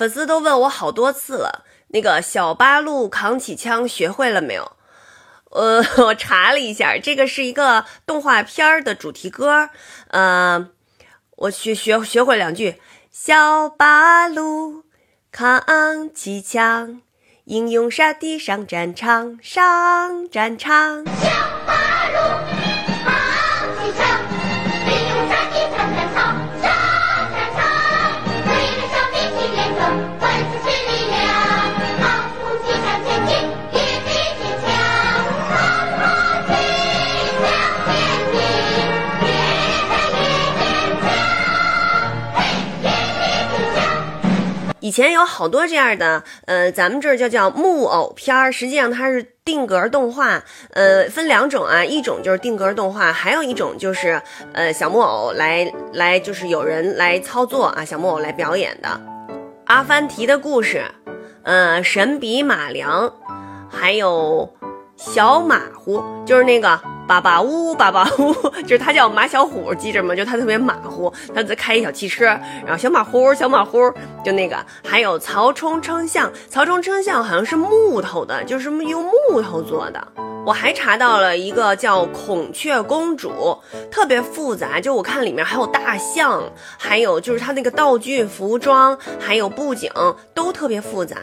粉丝都问我好多次了，那个小八路扛起枪学会了没有？呃，我查了一下，这个是一个动画片儿的主题歌。嗯，我学学学会两句：小八路扛起枪，英勇杀敌上战场，上战场。以前有好多这样的，呃，咱们这儿就叫木偶片儿，实际上它是定格动画，呃，分两种啊，一种就是定格动画，还有一种就是呃小木偶来来就是有人来操作啊，小木偶来表演的。阿凡提的故事，呃，神笔马良，还有小马虎，就是那个巴巴乌巴巴乌，就是他叫马小虎，记着吗？就他特别马虎，他在开一小汽车，然后小马虎小马虎，就那个，还有曹冲称象，曹冲称象好像是木头的，就是用木头做的。我还查到了一个叫孔雀公主，特别复杂，就我看里面还有大象，还有就是它那个道具、服装，还有布景都特别复杂。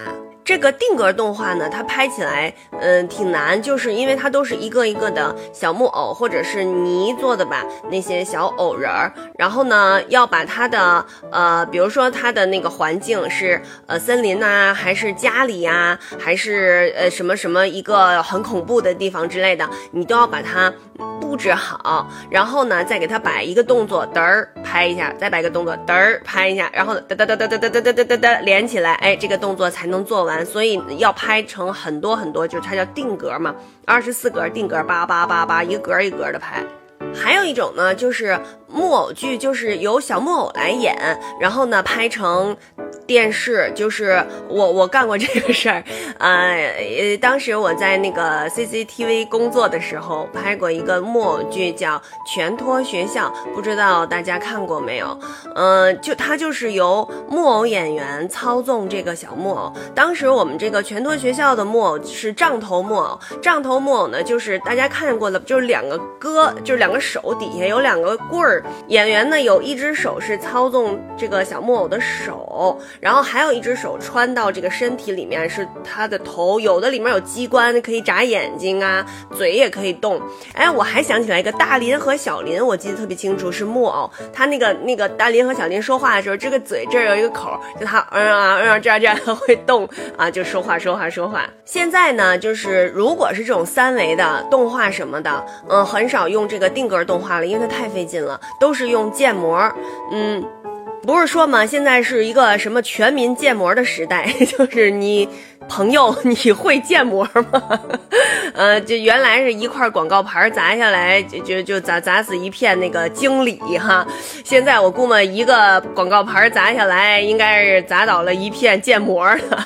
这个定格动画呢，它拍起来，嗯、挺难，就是因为它都是一个一个的小木偶或者是泥做的吧，那些小偶人儿。然后呢，要把它的，呃，比如说它的那个环境是，呃，森林呐、还是家里呀、还是呃什么什么一个很恐怖的地方之类的，你都要把它布置好，然后呢，再给它摆一个动作，嘚儿拍一下，再摆一个动作，嘚儿拍一下，然后哒哒哒哒哒哒哒哒哒哒哒连起来，哎，这个动作才能做完。所以要拍成很多很多，就是它叫定格嘛，二十四格定格，八八八八，一个格一格的拍。还有一种呢，就是木偶剧，就是由小木偶来演，然后呢拍成电视。就是我我干过这个事儿，呃，呃当时我在那个 CCTV 工作的时候，拍过一个木偶剧叫《全托学校》，不知道大家看过没有？嗯、就它就是由木偶演员操纵这个小木偶。当时我们这个全托学校的木偶是杖头木偶，杖头木偶呢，就是大家看过的，就是两个胳，就是两个手底下有两个棍儿，演员呢有一只手是操纵这个小木偶的手，然后还有一只手穿到这个身体里面是他的头，有的里面有机关可以眨眼睛啊，嘴也可以动。哎，我还想起来一个大林和小林，我记得特别清楚，是木偶，他那个那个大林和小林说话的时候，这个嘴这儿有一个口，就他嗯啊嗯啊这样这样会动啊，就说话说话说话。现在呢，就是如果是这种三维的动画什么的，嗯，很少用这个定格动画了，因为它太费劲了，都是用建模，嗯。不是说嘛，现在是一个什么全民建模的时代，就是你朋友你会建模吗？呃，就原来是一块广告牌砸下来，就就就砸砸死一片那个经理哈。现在我估摸一个广告牌砸下来，应该是砸倒了一片建模的。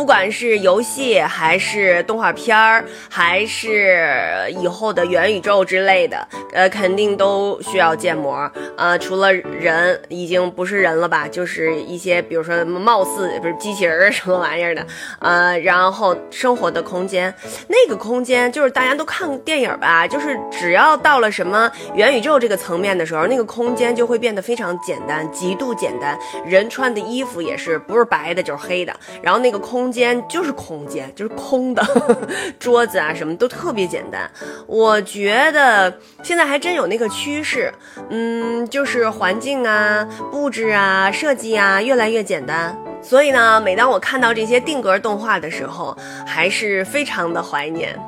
不管是游戏还是动画片儿，还是以后的元宇宙之类的，呃，肯定都需要建模。呃，除了人，已经不是人了吧，就是一些比如说貌似不是机器人什么玩意儿的，呃，然后生活的空间，那个空间就是大家都看电影吧，就是只要到了什么元宇宙这个层面的时候，那个空间就会变得非常简单，极度简单。人穿的衣服也是不是白的就是黑的，然后那个空间就是空间，就是空的，桌子啊什么都特别简单。我觉得现在还真有那个趋势，嗯，就是环境啊、布置啊、设计啊越来越简单。所以呢，每当我看到这些定格动画的时候，还是非常的怀念。